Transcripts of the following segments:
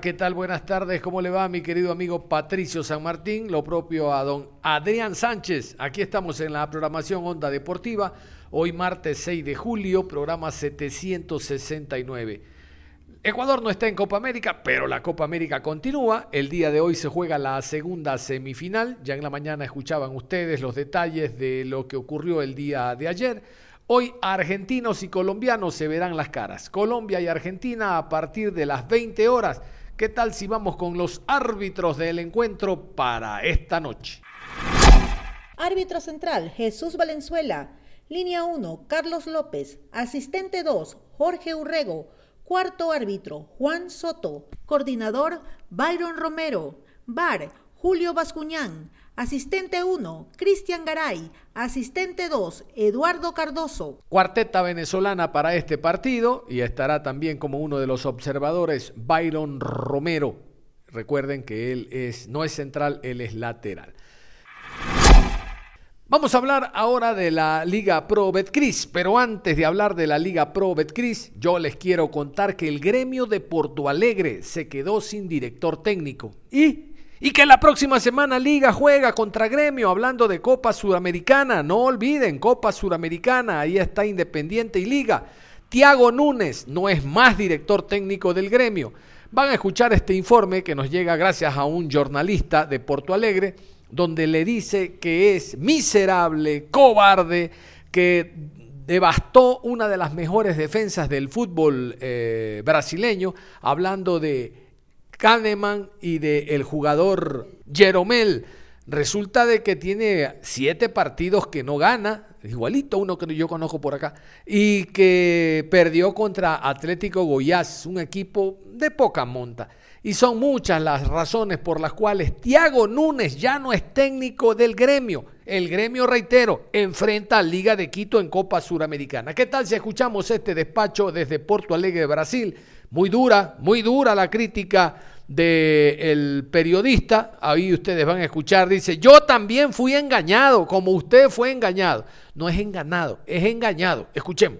¿Qué tal? Buenas tardes. ¿Cómo le va mi querido amigo Patricio San Martín? Lo propio a don Adrián Sánchez. Aquí estamos en la programación Onda Deportiva. Hoy martes 6 de julio, programa 769. Ecuador no está en Copa América, pero la Copa América continúa. El día de hoy se juega la segunda semifinal. Ya en la mañana escuchaban ustedes los detalles de lo que ocurrió el día de ayer. Hoy argentinos y colombianos se verán las caras. Colombia y Argentina a partir de las 20 horas. ¿Qué tal si vamos con los árbitros del encuentro para esta noche? Árbitro central, Jesús Valenzuela. Línea 1, Carlos López. Asistente 2, Jorge Urrego. Cuarto árbitro, Juan Soto. Coordinador, Byron Romero. VAR, Julio Bascuñán. Asistente 1, Cristian Garay. Asistente 2, Eduardo Cardoso. Cuarteta venezolana para este partido y estará también como uno de los observadores Byron Romero. Recuerden que él es, no es central, él es lateral. Vamos a hablar ahora de la Liga Pro Betcris, pero antes de hablar de la Liga Pro Betcris, yo les quiero contar que el gremio de Porto Alegre se quedó sin director técnico y y que la próxima semana Liga juega contra Gremio, hablando de Copa Suramericana. No olviden, Copa Suramericana, ahí está Independiente y Liga. Tiago Núñez no es más director técnico del Gremio. Van a escuchar este informe que nos llega gracias a un jornalista de Porto Alegre, donde le dice que es miserable, cobarde, que devastó una de las mejores defensas del fútbol eh, brasileño, hablando de Kahneman y del el jugador Jeromel. Resulta de que tiene siete partidos que no gana, igualito uno que yo conozco por acá, y que perdió contra Atlético Goiás, un equipo de poca monta. Y son muchas las razones por las cuales Tiago Núñez ya no es técnico del gremio. El gremio, reitero, enfrenta a Liga de Quito en Copa Suramericana. ¿Qué tal si escuchamos este despacho desde Porto Alegre, Brasil? Muy dura, muy dura la crítica del periodista, ahí ustedes van a escuchar, dice, yo también fui engañado, como usted fue engañado. No es enganado, es engañado. Escuchemos.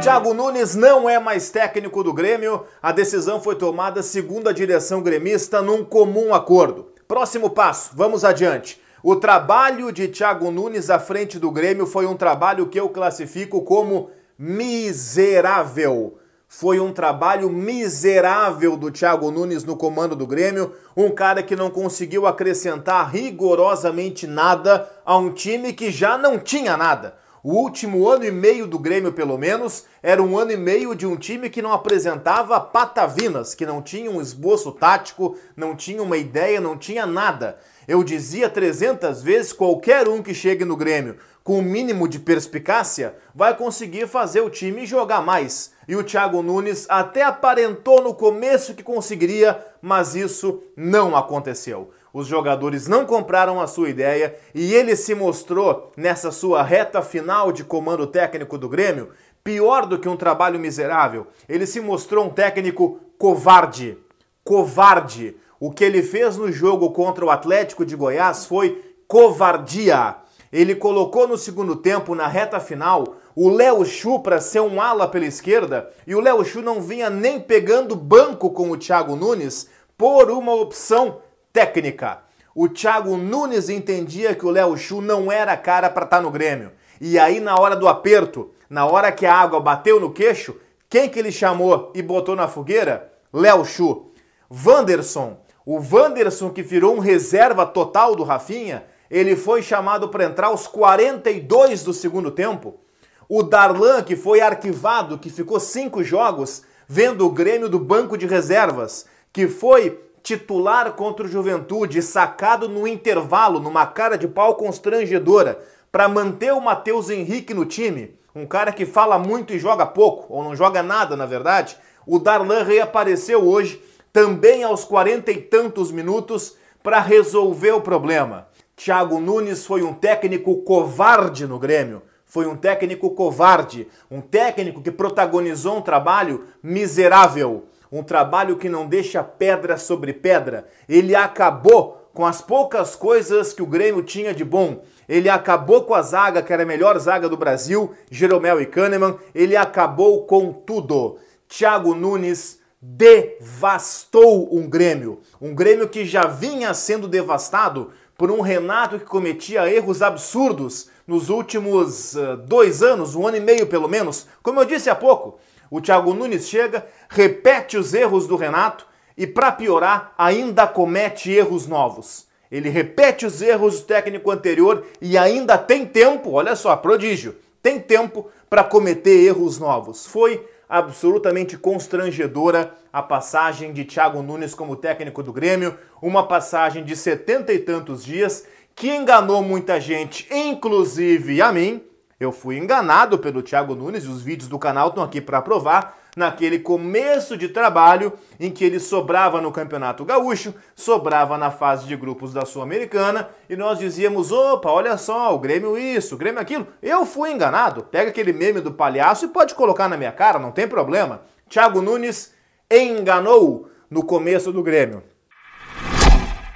Thiago Nunes não é mais técnico do Grêmio. A decisão foi tomada segundo a direção gremista num comum acordo. Próximo passo, vamos adiante. O trabalho de Thiago Nunes à frente do Grêmio foi um trabalho que eu classifico como miserável. Foi um trabalho miserável do Thiago Nunes no comando do Grêmio, um cara que não conseguiu acrescentar rigorosamente nada a um time que já não tinha nada. O último ano e meio do Grêmio, pelo menos, era um ano e meio de um time que não apresentava patavinas, que não tinha um esboço tático, não tinha uma ideia, não tinha nada. Eu dizia 300 vezes: qualquer um que chegue no Grêmio com o um mínimo de perspicácia vai conseguir fazer o time jogar mais. E o Thiago Nunes até aparentou no começo que conseguiria, mas isso não aconteceu. Os jogadores não compraram a sua ideia e ele se mostrou nessa sua reta final de comando técnico do Grêmio pior do que um trabalho miserável. Ele se mostrou um técnico covarde. Covarde. O que ele fez no jogo contra o Atlético de Goiás foi covardia. Ele colocou no segundo tempo, na reta final, o Léo Chu para ser um ala pela esquerda e o Léo Chu não vinha nem pegando banco com o Thiago Nunes por uma opção técnica. O Thiago Nunes entendia que o Léo Chu não era cara para estar tá no Grêmio. E aí, na hora do aperto, na hora que a água bateu no queixo, quem que ele chamou e botou na fogueira? Léo Chu. Wanderson. O Wanderson que virou um reserva total do Rafinha, ele foi chamado para entrar aos 42 do segundo tempo. O Darlan, que foi arquivado, que ficou cinco jogos, vendo o Grêmio do banco de reservas, que foi titular contra o Juventude, sacado no intervalo, numa cara de pau constrangedora, para manter o Matheus Henrique no time, um cara que fala muito e joga pouco, ou não joga nada, na verdade, o Darlan reapareceu hoje, também aos quarenta e tantos minutos, para resolver o problema. Thiago Nunes foi um técnico covarde no Grêmio. Foi um técnico covarde, um técnico que protagonizou um trabalho miserável, um trabalho que não deixa pedra sobre pedra. Ele acabou com as poucas coisas que o Grêmio tinha de bom. Ele acabou com a zaga, que era a melhor zaga do Brasil, Jeromel e Kahneman. Ele acabou com tudo. Thiago Nunes devastou um Grêmio. Um Grêmio que já vinha sendo devastado por um Renato que cometia erros absurdos nos últimos uh, dois anos, um ano e meio pelo menos. Como eu disse há pouco, o Thiago Nunes chega, repete os erros do Renato e, para piorar, ainda comete erros novos. Ele repete os erros do técnico anterior e ainda tem tempo, olha só, prodígio, tem tempo para cometer erros novos. Foi absolutamente constrangedora a passagem de Thiago Nunes como técnico do Grêmio, uma passagem de setenta e tantos dias que enganou muita gente, inclusive a mim. Eu fui enganado pelo Thiago Nunes e os vídeos do canal estão aqui para provar naquele começo de trabalho em que ele sobrava no Campeonato Gaúcho, sobrava na fase de grupos da Sul-Americana e nós dizíamos: opa, olha só, o Grêmio isso, o Grêmio aquilo. Eu fui enganado. Pega aquele meme do palhaço e pode colocar na minha cara, não tem problema. Thiago Nunes enganou no começo do Grêmio.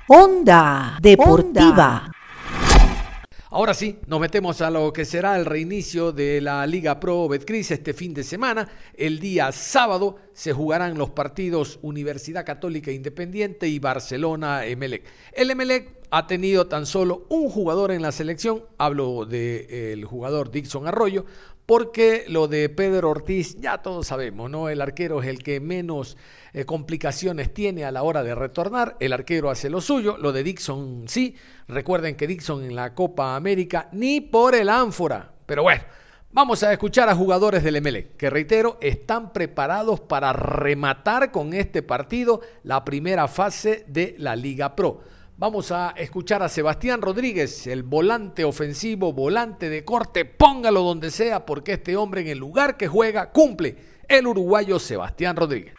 Onda Deportiva. Ahora sí, nos metemos a lo que será el reinicio de la Liga Pro Betcris este fin de semana. El día sábado se jugarán los partidos Universidad Católica Independiente y Barcelona Emelec. El Emelec ha tenido tan solo un jugador en la selección, hablo del jugador Dixon Arroyo, porque lo de Pedro Ortiz ya todos sabemos, ¿no? El arquero es el que menos eh, complicaciones tiene a la hora de retornar. El arquero hace lo suyo, lo de Dixon sí. Recuerden que Dixon en la Copa América ni por el ánfora. Pero bueno, vamos a escuchar a jugadores del MLE, que reitero, están preparados para rematar con este partido la primera fase de la Liga Pro. Vamos a escuchar a Sebastián Rodríguez, el volante ofensivo, volante de corte, póngalo donde sea, porque este hombre en el lugar que juega cumple. El uruguayo Sebastián Rodríguez.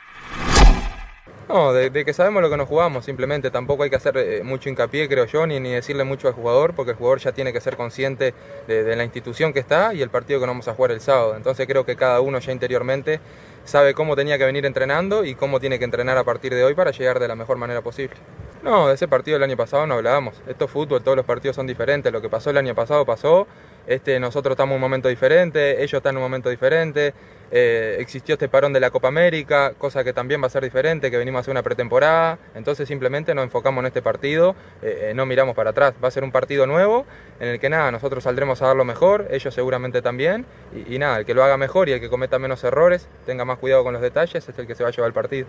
No, de, que sabemos lo que nos jugamos, simplemente tampoco hay que hacer eh, mucho hincapié, creo yo, ni, ni decirle mucho al jugador, porque el jugador ya tiene que ser consciente de, de, la institución que está y el partido que vamos a jugar el sábado. Entonces creo que cada uno ya interiormente sabe cómo tenía que venir entrenando y cómo tiene que entrenar a partir de hoy para llegar de la mejor manera posible. No, de ese partido del año pasado no hablábamos. Esto es fútbol, todos los partidos son diferentes. Lo que pasó el año pasado pasó. Este, nosotros estamos en un momento diferente, ellos están en un momento diferente. Eh, existió este parón de la Copa América, cosa que también va a ser diferente, que venimos a hacer una pretemporada. Entonces simplemente nos enfocamos en este partido, eh, eh, no miramos para atrás. Va a ser un partido nuevo en el que nada, nosotros saldremos a dar lo mejor, ellos seguramente también. Y, nada, el que lo haga mejor y el que cometa menos errores, tenga más cuidado con los detalles, es el que se va a llevar el partido.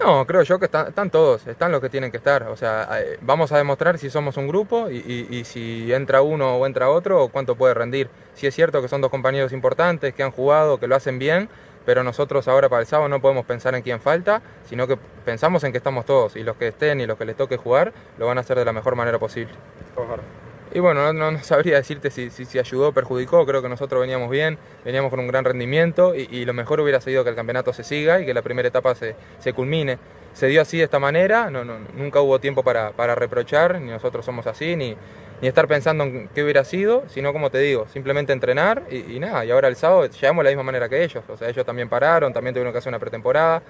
No, creo yo que están, están, todos, están los que tienen que estar. O sea, vamos a demostrar si somos un grupo y, si entra uno o entra otro cuánto puede rendir. Si es cierto que son dos compañeros importantes, que han jugado, que lo hacen bien, pero nosotros ahora para el sábado no podemos pensar en quién falta, sino que pensamos en que estamos todos y los que estén y los que les toque jugar lo van a hacer de la mejor manera posible. Y bueno, no, sabría decirte si, si, ayudó o perjudicó, creo que nosotros veníamos bien, veníamos con un gran rendimiento y, lo mejor hubiera sido que el campeonato se siga y que la primera etapa se, se culmine. Se dio así de esta manera, no, no, nunca hubo tiempo para, para, reprochar, ni nosotros somos así, ni, ni estar pensando en qué hubiera sido, sino como te digo, simplemente entrenar y, y nada, y ahora el sábado llegamos de la misma manera que ellos, o sea, ellos también pararon, también tuvieron que hacer una pretemporada,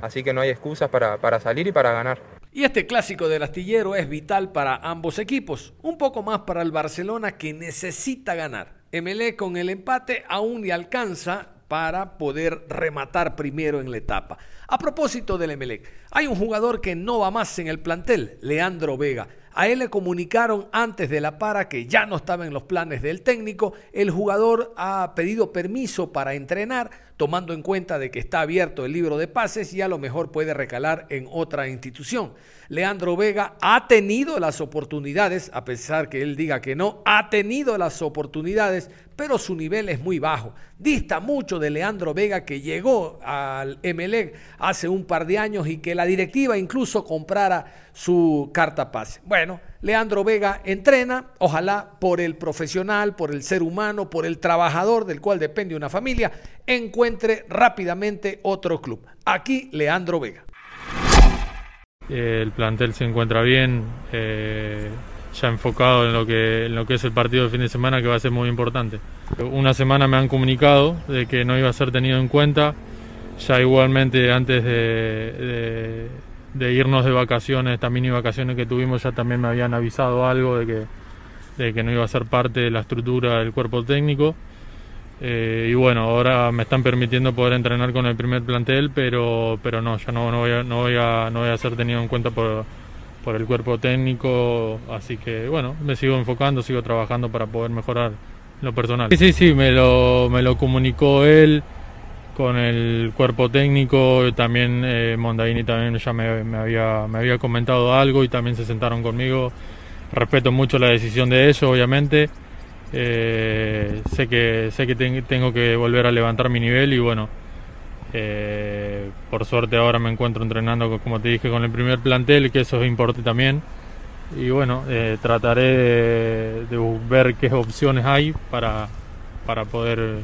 así que no hay excusas para, para salir y para ganar. Y este clásico del astillero es vital para ambos equipos, un poco más para el Barcelona que necesita ganar. MLE con el empate aún le alcanza para poder rematar primero en la etapa. A propósito del Emelec, hay un jugador que no va más en el plantel, Leandro Vega. A él le comunicaron antes de la para que ya no estaba en los planes del técnico. El jugador ha pedido permiso para entrenar tomando en cuenta de que está abierto el libro de pases y a lo mejor puede recalar en otra institución. Leandro Vega ha tenido las oportunidades, a pesar que él diga que no, ha tenido las oportunidades, pero su nivel es muy bajo. Dista mucho de Leandro Vega que llegó al Emelec hace un par de años y que la directiva incluso comprara su carta pase. Bueno, Leandro Vega entrena, ojalá por el profesional, por el ser humano, por el trabajador del cual depende una familia, encuentre rápidamente otro club. Aquí Leandro Vega. el plantel se encuentra bien, eh, ya enfocado en lo, que, es el partido de fin de semana que va a ser muy importante. Una semana me han comunicado de que no iba a ser tenido en cuenta, ya igualmente antes de, irnos de vacaciones, esta mini vacaciones que tuvimos ya también me habían avisado algo de que, de que no iba a ser parte de la estructura del cuerpo técnico. Eh, y bueno, ahora me están permitiendo poder entrenar con el primer plantel, pero, pero no, ya no, no, voy a, no, voy a, no voy a ser tenido en cuenta por, por el cuerpo técnico, así que bueno, me sigo enfocando, sigo trabajando para poder mejorar lo personal. Sí, sí, sí, me lo, me lo comunicó él con el cuerpo técnico, también eh, también ya me, había, me había comentado algo y también se sentaron conmigo. Respeto mucho la decisión de ellos, obviamente. Eh, sé que, sé que tengo que volver a levantar mi nivel y bueno, eh, por suerte ahora me encuentro entrenando, como te dije, con el primer plantel, que eso es importante también. Y bueno, eh, trataré de, ver qué opciones hay para, para poder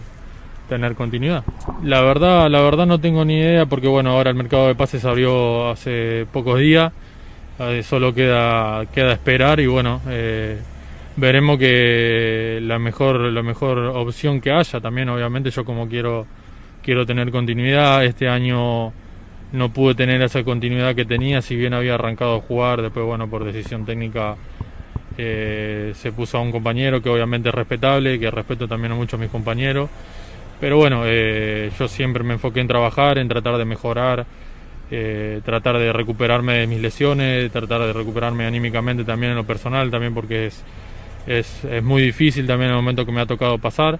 tener continuidad. La verdad, la verdad no tengo ni idea porque bueno, ahora el mercado de pases abrió hace pocos días, eh, solo queda, queda esperar y bueno, veremos que la mejor, la mejor opción que haya también, obviamente yo como quiero quiero tener continuidad. Este año no pude tener esa continuidad que tenía, si bien había arrancado a jugar, después, bueno, por decisión técnica eh, se puso a un compañero que obviamente es respetable, que respeto también a muchos mis compañeros. Pero bueno, eh, yo siempre me enfoqué en trabajar, en tratar de mejorar, eh, tratar de recuperarme de mis lesiones, tratar de recuperarme anímicamente también en lo personal, también porque es, es, es muy difícil también el momento que me ha tocado pasar.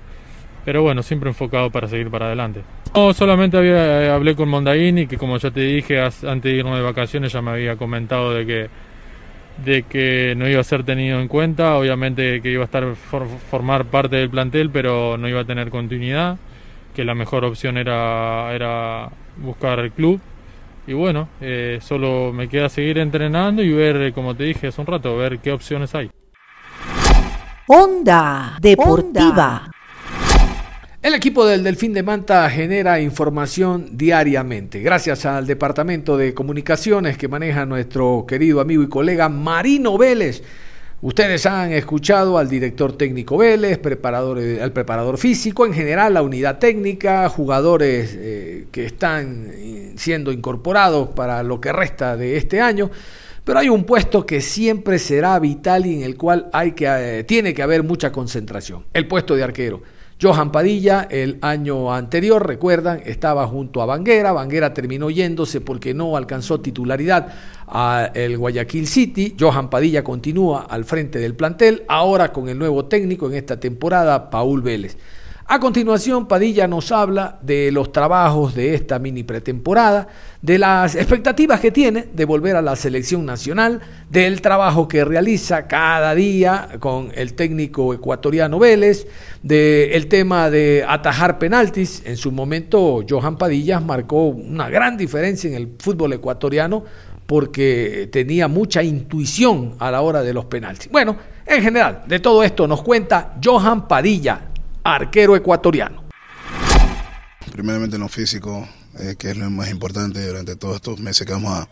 Pero bueno, siempre enfocado para seguir para adelante. No, solamente había, eh, hablé con Mondaini, que como ya te dije, antes de irnos de vacaciones ya me había comentado de que, de que no iba a ser tenido en cuenta, obviamente que iba a estar formar parte del plantel, pero no iba a tener continuidad, que la mejor opción era, era buscar el club. Y bueno, eh, solo me queda seguir entrenando y ver, como te dije hace un rato, ver qué opciones hay. Onda Deportiva. El equipo del Delfín de Manta genera información diariamente, gracias al Departamento de Comunicaciones que maneja nuestro querido amigo y colega Marino Vélez. Ustedes han escuchado al director técnico Vélez, eh, al preparador físico, en general la unidad técnica, jugadores eh, que están eh, siendo incorporados para lo que resta de este año. Pero hay un puesto que siempre será vital y en el cual hay que, tiene que haber mucha concentración, el puesto de arquero. Johan Padilla el año anterior, recuerdan, estaba junto a Banguera. Banguera terminó yéndose porque no alcanzó titularidad a el Guayaquil City. Johan Padilla continúa al frente del plantel, ahora con el nuevo técnico en esta temporada, Paul Vélez. A continuación, Padilla nos habla de los trabajos de esta mini pretemporada, de las expectativas que tiene de volver a la selección nacional, del trabajo que realiza cada día con el técnico ecuatoriano Vélez, del tema de atajar penaltis. En su momento, Johan Padilla marcó una gran diferencia en el fútbol ecuatoriano porque tenía mucha intuición a la hora de los penaltis. Bueno, en general, de todo esto nos cuenta Johan Padilla, arquero ecuatoriano. Primeramente en lo físico, eh, que es lo más importante durante todos estos meses que vamos a,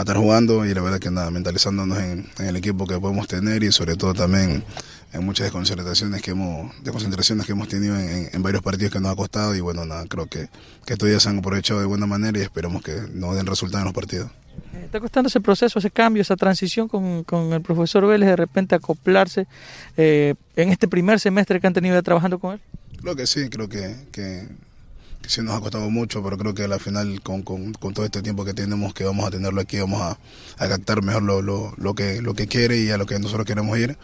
estar jugando y la verdad que nada, mentalizándonos en, el equipo que podemos tener y sobre todo también en muchas desconcentraciones que hemos, concentraciones que hemos tenido en, varios partidos que nos ha costado y bueno, nada, creo que, que estos días se han aprovechado de buena manera y esperamos que nos den resultados en los partidos. ¿Está costando ese proceso, ese cambio, esa transición con, con el profesor Vélez de repente acoplarse eh, en este primer semestre que han tenido trabajando con él? Creo que sí, creo que, que, sí nos ha costado mucho, pero creo que al final con, con, con, todo este tiempo que tenemos, que vamos a tenerlo aquí, vamos a, a captar mejor lo, lo, lo, que, lo que quiere y a lo que nosotros queremos ir.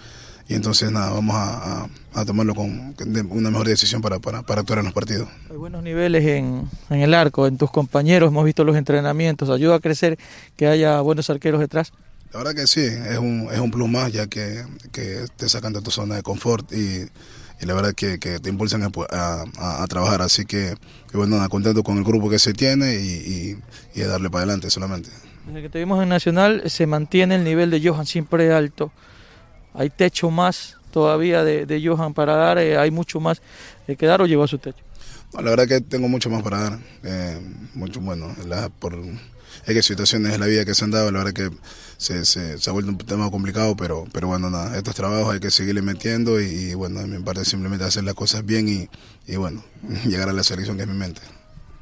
Y entonces nada, vamos a, a, tomarlo con una mejor decisión para, para, para, actuar en los partidos. Hay buenos niveles en, en, el arco, en tus compañeros, hemos visto los entrenamientos, ayuda a crecer que haya buenos arqueros detrás. La verdad que sí, es un, es un plus más ya que, que te sacan de tu zona de confort y, y la verdad que, que te impulsan a, a, trabajar, así que, que, bueno, contento con el grupo que se tiene y, y, y darle para adelante solamente. Desde que te vimos en Nacional se mantiene el nivel de Johan siempre alto hay techo más todavía de, de Johan para dar, eh, hay mucho más de que dar o llegó a su techo. la verdad que tengo mucho más para dar, eh, mucho bueno, la, por es que situaciones de la vida que se han dado, la verdad que se, se, se, ha vuelto un tema complicado, pero, pero bueno, nada, estos trabajos hay que seguirle metiendo y, y bueno, de mi parte simplemente hacer las cosas bien y, y bueno, llegar a la selección que es mi mente.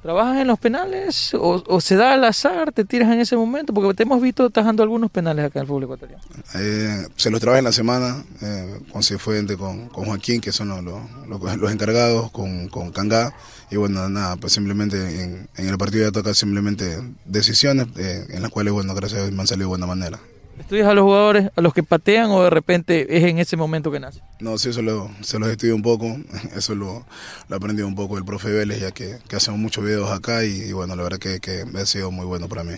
¿Trabajas en los penales o, se da al azar, te tiras en ese momento? Porque te hemos visto tajando algunos penales acá en el fútbol ecuatoriano. Eh, se los trabaja en la semana eh, con Cifuente, con, con Joaquín, que son los, los, los encargados, con, con Cangá. Y bueno, nada, pues simplemente en, en el partido ya toca simplemente decisiones eh, en las cuales, bueno, gracias a Dios me han salido de buena manera. ¿Estudias a los jugadores, a los que patean o de repente es en ese momento que nace? No, sí, eso lo, se los estudio un poco, eso lo, lo aprendí un poco del profe Vélez, ya que, que hacemos muchos videos acá y, bueno, la verdad que, que ha sido muy bueno para mí.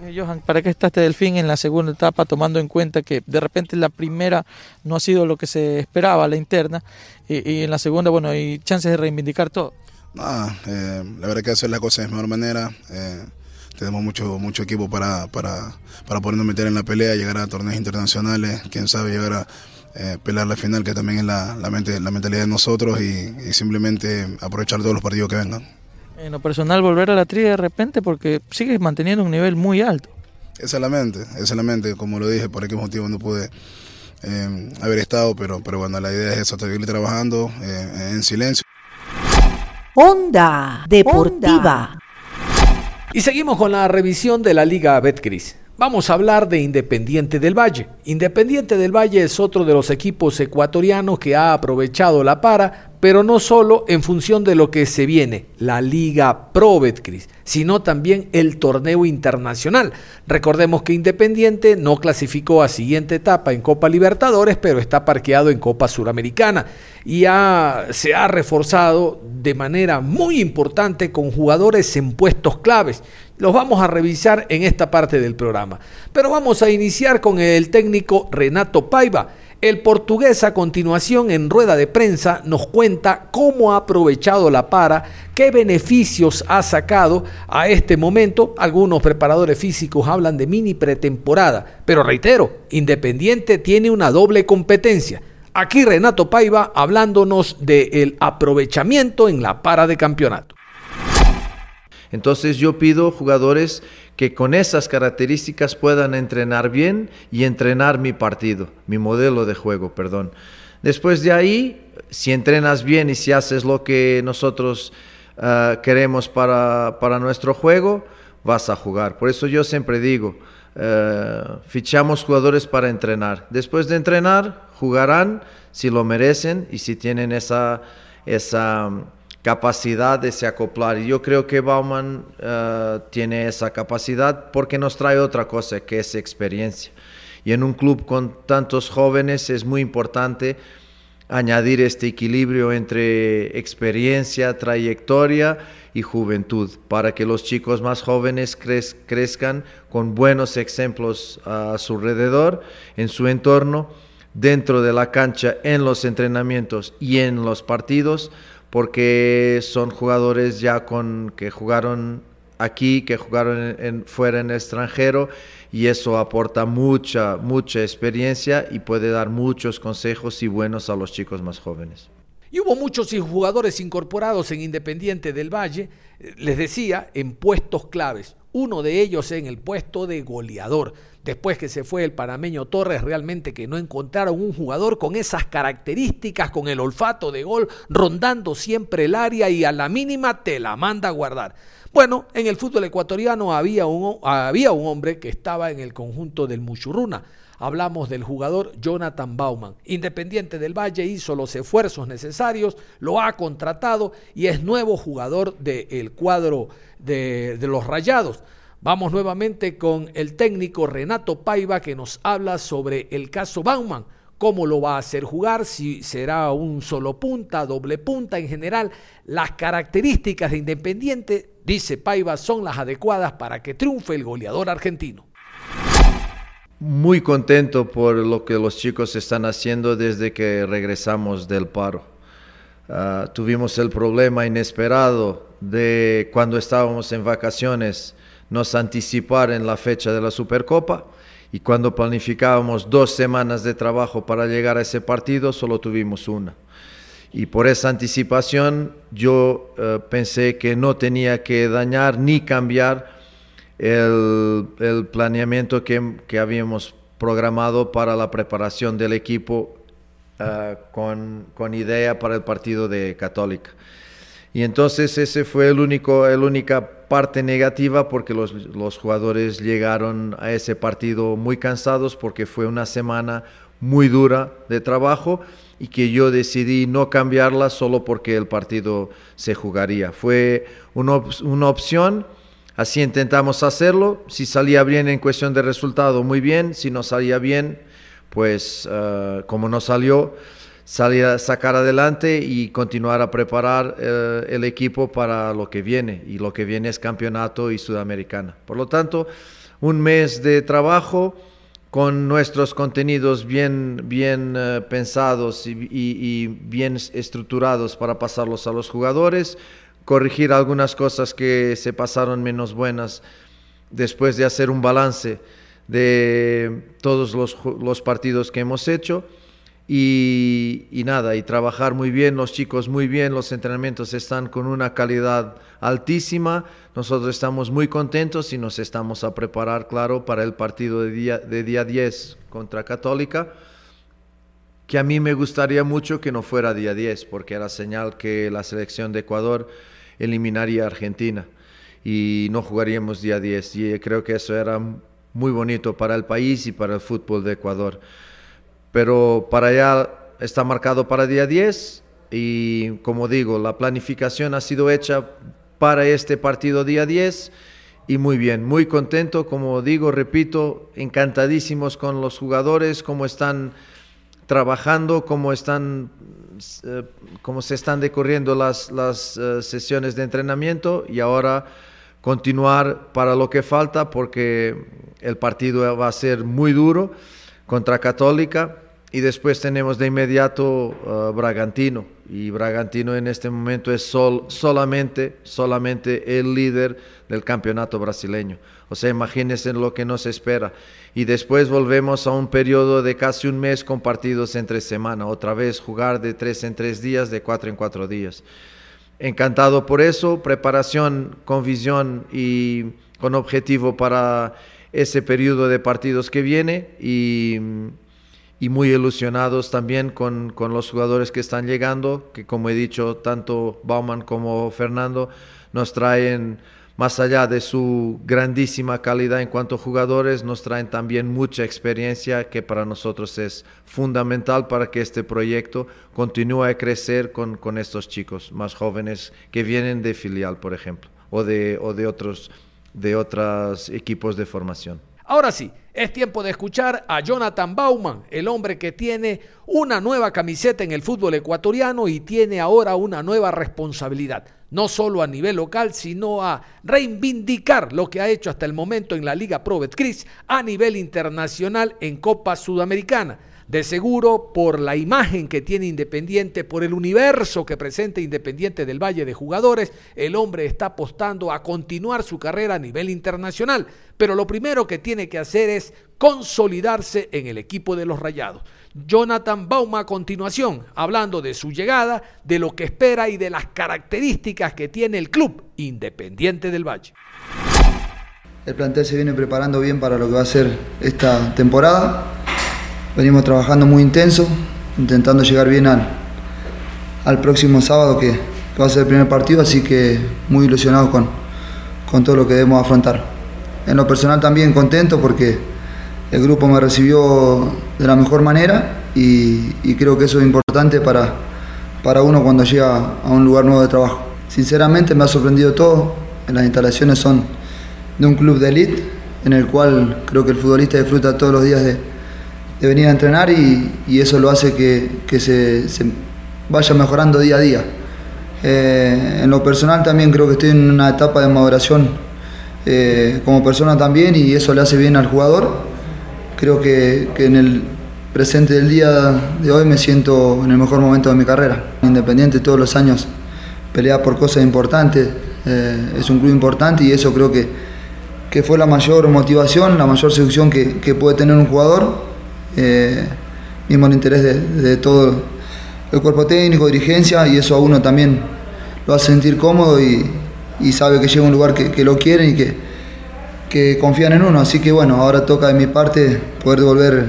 Eh, Johan, ¿para qué está este Delfín en la segunda etapa, tomando en cuenta que de repente la primera no ha sido lo que se esperaba, la interna, y, y en la segunda, bueno, hay chances de reivindicar todo? Nada, eh, la verdad que hacer las cosas de mejor manera. Eh, tenemos mucho, mucho equipo para, para, para podernos meter en la pelea, llegar a torneos internacionales, quién sabe llegar a eh, pelear la final, que también es la, la, mente, la mentalidad de nosotros y, y, simplemente aprovechar todos los partidos que vengan. En lo personal, volver a la tri de repente porque sigues manteniendo un nivel muy alto. Esa es la mente, esa es la mente, como lo dije, por qué motivo no pude eh, haber estado, pero, pero bueno, la idea es eso, seguir trabajando eh, en silencio. Onda Deportiva. Y seguimos con la revisión de la Liga Betcris. Vamos a hablar de Independiente del Valle. Independiente del Valle es otro de los equipos ecuatorianos que ha aprovechado la para, pero no solo en función de lo que se viene, la Liga Pro Betcris, sino también el torneo internacional. Recordemos que Independiente no clasificó a siguiente etapa en Copa Libertadores, pero está parqueado en Copa Suramericana y se ha reforzado de manera muy importante con jugadores en puestos claves. Los vamos a revisar en esta parte del programa. Pero vamos a iniciar con el técnico Renato Paiva. El portugués a continuación en rueda de prensa nos cuenta cómo ha aprovechado la para, qué beneficios ha sacado a este momento. Algunos preparadores físicos hablan de mini pretemporada, pero reitero, Independiente tiene una doble competencia. Aquí Renato Paiva hablándonos del aprovechamiento en la para de campeonato. Entonces yo pido jugadores que con esas características puedan entrenar bien y entrenar mi partido, mi modelo de juego, perdón. Después de ahí, si entrenas bien y si haces lo que nosotros uh, queremos para, para, nuestro juego, vas a jugar. Por eso yo siempre digo, uh, fichamos jugadores para entrenar. Después de entrenar, jugarán si lo merecen y si tienen esa... esa capacidad de se acoplar. Y yo creo que Bauman uh, tiene esa capacidad porque nos trae otra cosa, que es experiencia. Y en un club con tantos jóvenes es muy importante añadir este equilibrio entre experiencia, trayectoria y juventud, para que los chicos más jóvenes crez crezcan con buenos ejemplos a su alrededor, en su entorno, dentro de la cancha, en los entrenamientos y en los partidos, porque son jugadores ya con que jugaron aquí, que jugaron fuera en el extranjero y eso aporta mucha, mucha experiencia y puede dar muchos consejos y buenos a los chicos más jóvenes. Y hubo muchos jugadores incorporados en Independiente del Valle, les decía, en puestos claves. Uno de ellos en el puesto de goleador. Después que se fue el panameño Torres, realmente que no encontraron un jugador con esas características, con el olfato de gol, rondando siempre el área y a la mínima te la manda a guardar. Bueno, en el fútbol ecuatoriano había un, había un hombre que estaba en el conjunto del Muchurruna. Hablamos del jugador Jonathan Bauman. Independiente del Valle hizo los esfuerzos necesarios, lo ha contratado y es nuevo jugador del cuadro de, de los Rayados. Vamos nuevamente con el técnico Renato Paiva que nos habla sobre el caso Bauman, cómo lo va a hacer jugar, si será un solo punta, doble punta, en general, las características de Independiente, dice Paiva, son las adecuadas para que triunfe el goleador argentino. Muy contento por lo que los chicos están haciendo desde que regresamos del paro. Uh, tuvimos el problema inesperado de cuando estábamos en vacaciones nos anticipar en la fecha de la Supercopa y cuando planificábamos dos semanas de trabajo para llegar a ese partido solo tuvimos una. Y por esa anticipación yo uh, pensé que no tenía que dañar ni cambiar el, el planeamiento que, que, habíamos programado para la preparación del equipo uh, con, con, idea para el partido de Católica. Y entonces ese fue el único, la única parte negativa porque los, los jugadores llegaron a ese partido muy cansados porque fue una semana muy dura de trabajo y que yo decidí no cambiarla solo porque el partido se jugaría. Fue una, una opción Así intentamos hacerlo. Si salía bien en cuestión de resultado, muy bien. Si no salía bien, pues uh, como no salió, salir a sacar adelante y continuar a preparar uh, el equipo para lo que viene. Y lo que viene es campeonato y sudamericana. Por lo tanto, un mes de trabajo con nuestros contenidos bien, bien uh, pensados y bien estructurados para pasarlos a los jugadores corregir algunas cosas que se pasaron menos buenas después de hacer un balance de todos los, los partidos que hemos hecho. Y, nada, y trabajar muy bien, los chicos muy bien, los entrenamientos están con una calidad altísima, nosotros estamos muy contentos y nos estamos a preparar, claro, para el partido de día, de día 10 contra Católica, que a mí me gustaría mucho que no fuera día 10, porque era señal que la selección de Ecuador eliminaría a Argentina y no jugaríamos día 10. Y creo que eso era muy bonito para el país y para el fútbol de Ecuador. Pero para allá está marcado para día 10 y como digo, la planificación ha sido hecha para este partido día 10 y muy bien, muy contento, como digo, repito, encantadísimos con los jugadores, cómo están trabajando, cómo están eh, cómo se están decorriendo las, uh, sesiones de entrenamiento y ahora continuar para lo que falta porque el partido va a ser muy duro contra Católica y después tenemos de inmediato uh, Bragantino y Bragantino en este momento es sol, solamente, solamente el líder del campeonato brasileño. O sea, imagínense lo que nos espera. Y después volvemos a un periodo de casi un mes con partidos entre semana. Otra vez jugar de tres en tres días, de cuatro en cuatro días. Encantado por eso, preparación con visión y con objetivo para ese periodo de partidos que viene y y muy ilusionados también con, con, los jugadores que están llegando, que como he dicho, tanto Bauman como Fernando nos traen, más allá de su grandísima calidad en cuanto a jugadores, nos traen también mucha experiencia que para nosotros es fundamental para que este proyecto continúe a crecer con, con estos chicos más jóvenes que vienen de filial, por ejemplo, o de, o de otros de otros equipos de formación. Ahora sí, es tiempo de escuchar a Jonathan Bauman, el hombre que tiene una nueva camiseta en el fútbol ecuatoriano y tiene ahora una nueva responsabilidad, no solo a nivel local, sino a reivindicar lo que ha hecho hasta el momento en la Liga Pro Betcris a nivel internacional en Copa Sudamericana. De seguro, por la imagen que tiene Independiente, por el universo que presenta Independiente del Valle de jugadores, el hombre está apostando a continuar su carrera a nivel internacional. Pero lo primero que tiene que hacer es consolidarse en el equipo de los Rayados. Jonathan Bauma a continuación, hablando de su llegada, de lo que espera y de las características que tiene el club Independiente del Valle. El plantel se viene preparando bien para lo que va a ser esta temporada venimos trabajando muy intenso, intentando llegar bien al, al próximo sábado que, va a ser el primer partido, así que muy ilusionado con, con todo lo que debemos afrontar. En lo personal también contento porque el grupo me recibió de la mejor manera y, y creo que eso es importante para, para uno cuando llega a un lugar nuevo de trabajo. Sinceramente me ha sorprendido todo, las instalaciones son de un club de elite en el cual creo que el futbolista disfruta todos los días de, de venir a entrenar y, y eso lo hace que, que se, se, vaya mejorando día a día. Eh, en lo personal también creo que estoy en una etapa de maduración eh, como persona también y eso le hace bien al jugador. Creo que, que, en el presente del día de hoy me siento en el mejor momento de mi carrera. Independiente todos los años pelea por cosas importantes, eh, es un club importante y eso creo que, que fue la mayor motivación, la mayor seducción que, que puede tener un jugador, eh, mismo el interés de, todo el cuerpo técnico, dirigencia y eso a uno también lo hace sentir cómodo y, sabe que llega a un lugar que, lo quieren y que, confían en uno. Así que bueno, ahora toca de mi parte poder devolver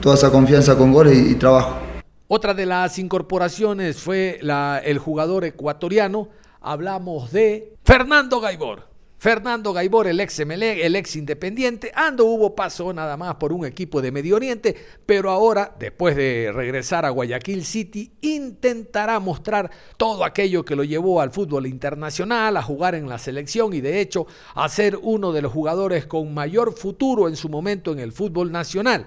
toda esa confianza con goles y, trabajo. Otra de las incorporaciones fue el jugador ecuatoriano. Hablamos de Fernando Gaibor. Fernando Gaibor, el ex MLE, el ex Independiente, ando hubo paso nada más por un equipo de Medio Oriente, pero ahora, después de regresar a Guayaquil City, intentará mostrar todo aquello que lo llevó al fútbol internacional, a jugar en la selección y de hecho a ser uno de los jugadores con mayor futuro en su momento en el fútbol nacional.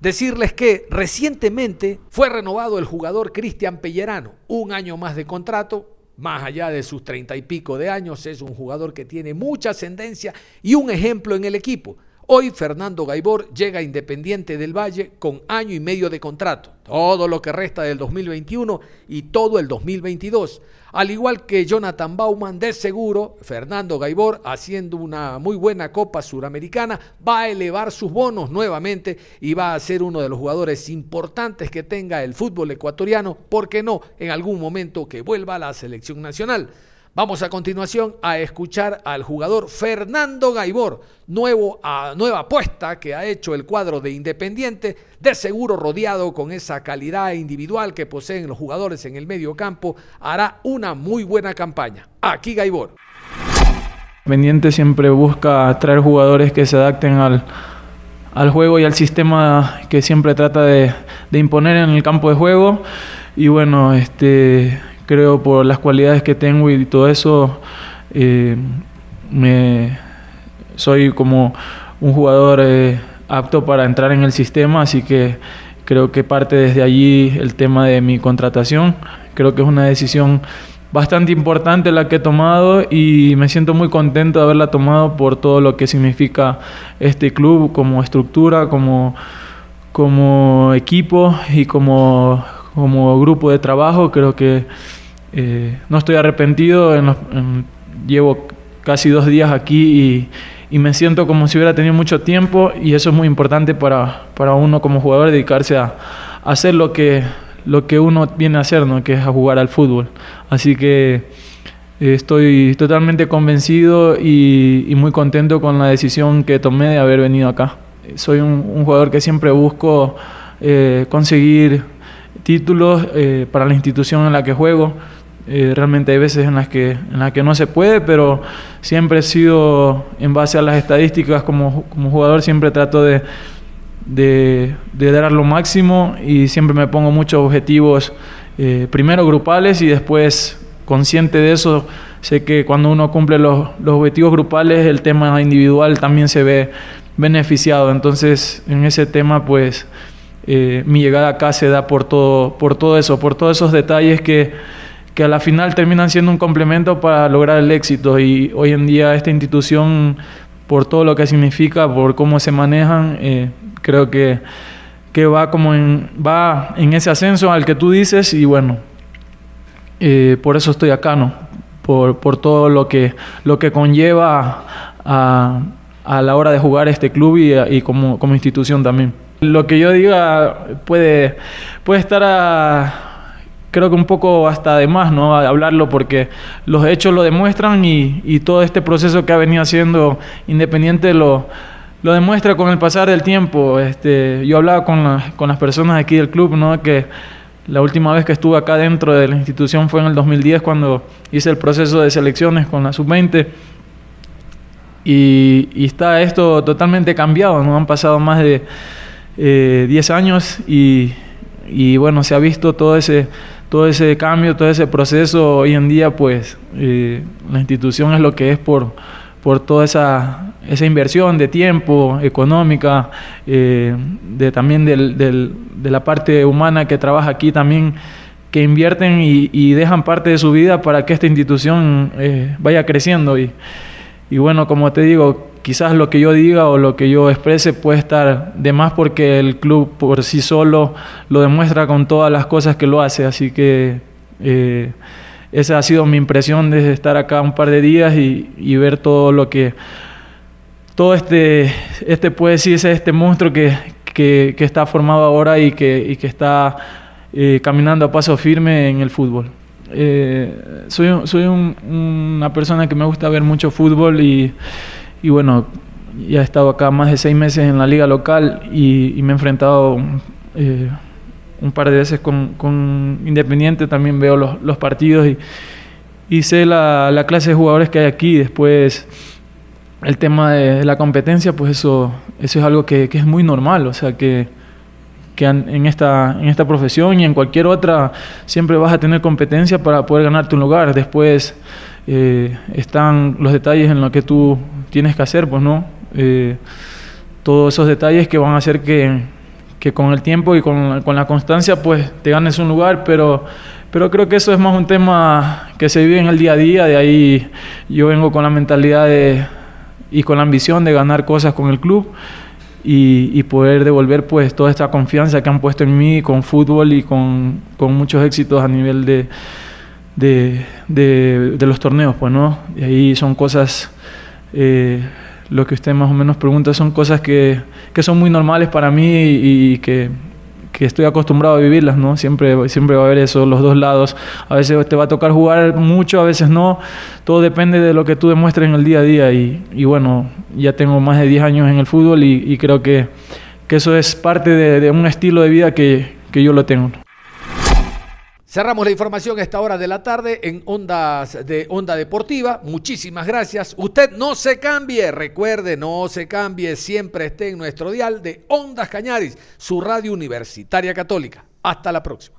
Decirles que recientemente fue renovado el jugador Cristian Pellerano, un año más de contrato, más allá de sus treinta y pico de años, es un jugador que tiene mucha ascendencia y un ejemplo en el equipo. Hoy Fernando Gaibor llega a Independiente del Valle con año y medio de contrato, todo lo que resta del 2021 y todo el 2022. Al igual que Jonathan Bauman, de seguro, Fernando Gaibor, haciendo una muy buena Copa Suramericana, va a elevar sus bonos nuevamente y va a ser uno de los jugadores importantes que tenga el fútbol ecuatoriano, ¿por qué no? En algún momento que vuelva a la selección nacional. Vamos a continuación a escuchar al jugador Fernando Gaibor, nueva apuesta que ha hecho el cuadro de Independiente, de seguro rodeado con esa calidad individual que poseen los jugadores en el medio campo, hará una muy buena campaña. Aquí Gaibor. Independiente siempre busca traer jugadores que se adapten al, al juego y al sistema que siempre trata de, de imponer en el campo de juego. Y bueno, este creo por las cualidades que tengo y todo eso, eh, me, soy como un jugador eh, apto para entrar en el sistema, así que creo que parte desde allí el tema de mi contratación. Creo que es una decisión bastante importante la que he tomado y me siento muy contento de haberla tomado por todo lo que significa este club como estructura, como, como equipo y como como grupo de trabajo. Creo que eh, no estoy arrepentido. Llevo casi dos días aquí y, me siento como si hubiera tenido mucho tiempo y eso es muy importante para, uno como jugador, dedicarse a, hacer lo que, uno viene a hacer, que es a jugar al fútbol. Así que eh, estoy totalmente convencido y, y, muy contento con la decisión que tomé de haber venido acá. Soy un, un jugador que siempre busco eh, conseguir títulos eh, para la institución en la que juego. Eh, realmente hay veces en las, que, en las que no se puede, pero siempre he sido, en base a las estadísticas como, como jugador, siempre trato de, de, dar lo máximo y siempre me pongo muchos objetivos, eh, primero grupales y después consciente de eso, sé que cuando uno cumple los, los objetivos grupales, el tema individual también se ve beneficiado. Entonces, en ese tema, pues eh, mi llegada acá se da por todo, por todo eso, por todos esos detalles que, que a la final terminan siendo un complemento para lograr el éxito. Y hoy en día esta institución, por todo lo que significa, por cómo se manejan, eh, creo que, que va, como en, va en ese ascenso al que tú dices y bueno, eh, por eso estoy acá, ¿no? Por, por todo lo que, lo que conlleva a, a la hora de jugar este club y, y como, como institución también. Lo que yo diga puede, puede estar a, creo que un poco hasta de más, ¿no? Hablarlo porque los hechos lo demuestran y, y, todo este proceso que ha venido haciendo Independiente lo, lo demuestra con el pasar del tiempo. Este, yo hablaba con, con las personas aquí del club, ¿no? Que la última vez que estuve acá dentro de la institución fue en el 2010 cuando hice el proceso de selecciones con la sub-20 y, está esto totalmente cambiado, ¿no? Han pasado más de eh, 10 años y, y, bueno, se ha visto todo ese, todo ese cambio, todo ese proceso. Hoy en día, pues, eh, la institución es lo que es por, por toda esa, esa inversión de tiempo, económica, eh, de, también del, de la parte humana que trabaja aquí también, que invierten y, y dejan parte de su vida para que esta institución eh, vaya creciendo. Y, y bueno, como te digo, quizás lo que yo diga o lo que yo exprese puede estar de más porque el club por sí solo lo demuestra con todas las cosas que lo hace. Así que eh, esa ha sido mi impresión desde estar acá un par de días y, ver todo lo que todo este, este puede decirse, este monstruo que, que, está formado ahora y que, que está eh, caminando a paso firme en el fútbol. Eh, soy soy un, una persona que me gusta ver mucho fútbol y, y, bueno, ya he estado acá más de seis meses en la liga local y, me he enfrentado eh, un par de veces con, Independiente, también veo los, los partidos y, y sé la, la clase de jugadores que hay aquí. Después el tema de la competencia, pues eso, eso es algo que, que es muy normal, o sea que, que, en, esta, en esta profesión y en cualquier otra siempre vas a tener competencia para poder ganarte un lugar. Después eh, están los detalles en lo que tú tienes que hacer, pues no. Eh, todos esos detalles que van a hacer que, que con el tiempo y con, con, la constancia pues te ganes un lugar, pero, pero creo que eso es más un tema que se vive en el día a día, de ahí yo vengo con la mentalidad de y con la ambición de ganar cosas con el club y, y, poder devolver pues toda esta confianza que han puesto en mí con fútbol y con, con muchos éxitos a nivel de, de, de, de, los torneos, pues no. Y ahí son cosas, eh, lo que usted más o menos pregunta, son cosas que, que son muy normales para mí y, y que que estoy acostumbrado a vivirlas, ¿no? Siempre, siempre va a haber eso, los dos lados. A veces te va a tocar jugar mucho, a veces no. Todo depende de lo que tú demuestres en el día a día. Y, y bueno, ya tengo más de 10 años en el fútbol y, y creo que, que, eso es parte de, de, un estilo de vida que, que yo lo tengo. Cerramos la información a esta hora de la tarde en Ondas de Onda Deportiva. Muchísimas gracias. Usted no se cambie, recuerde, no se cambie, siempre esté en nuestro dial de Ondas Cañaris, su radio universitaria católica. Hasta la próxima.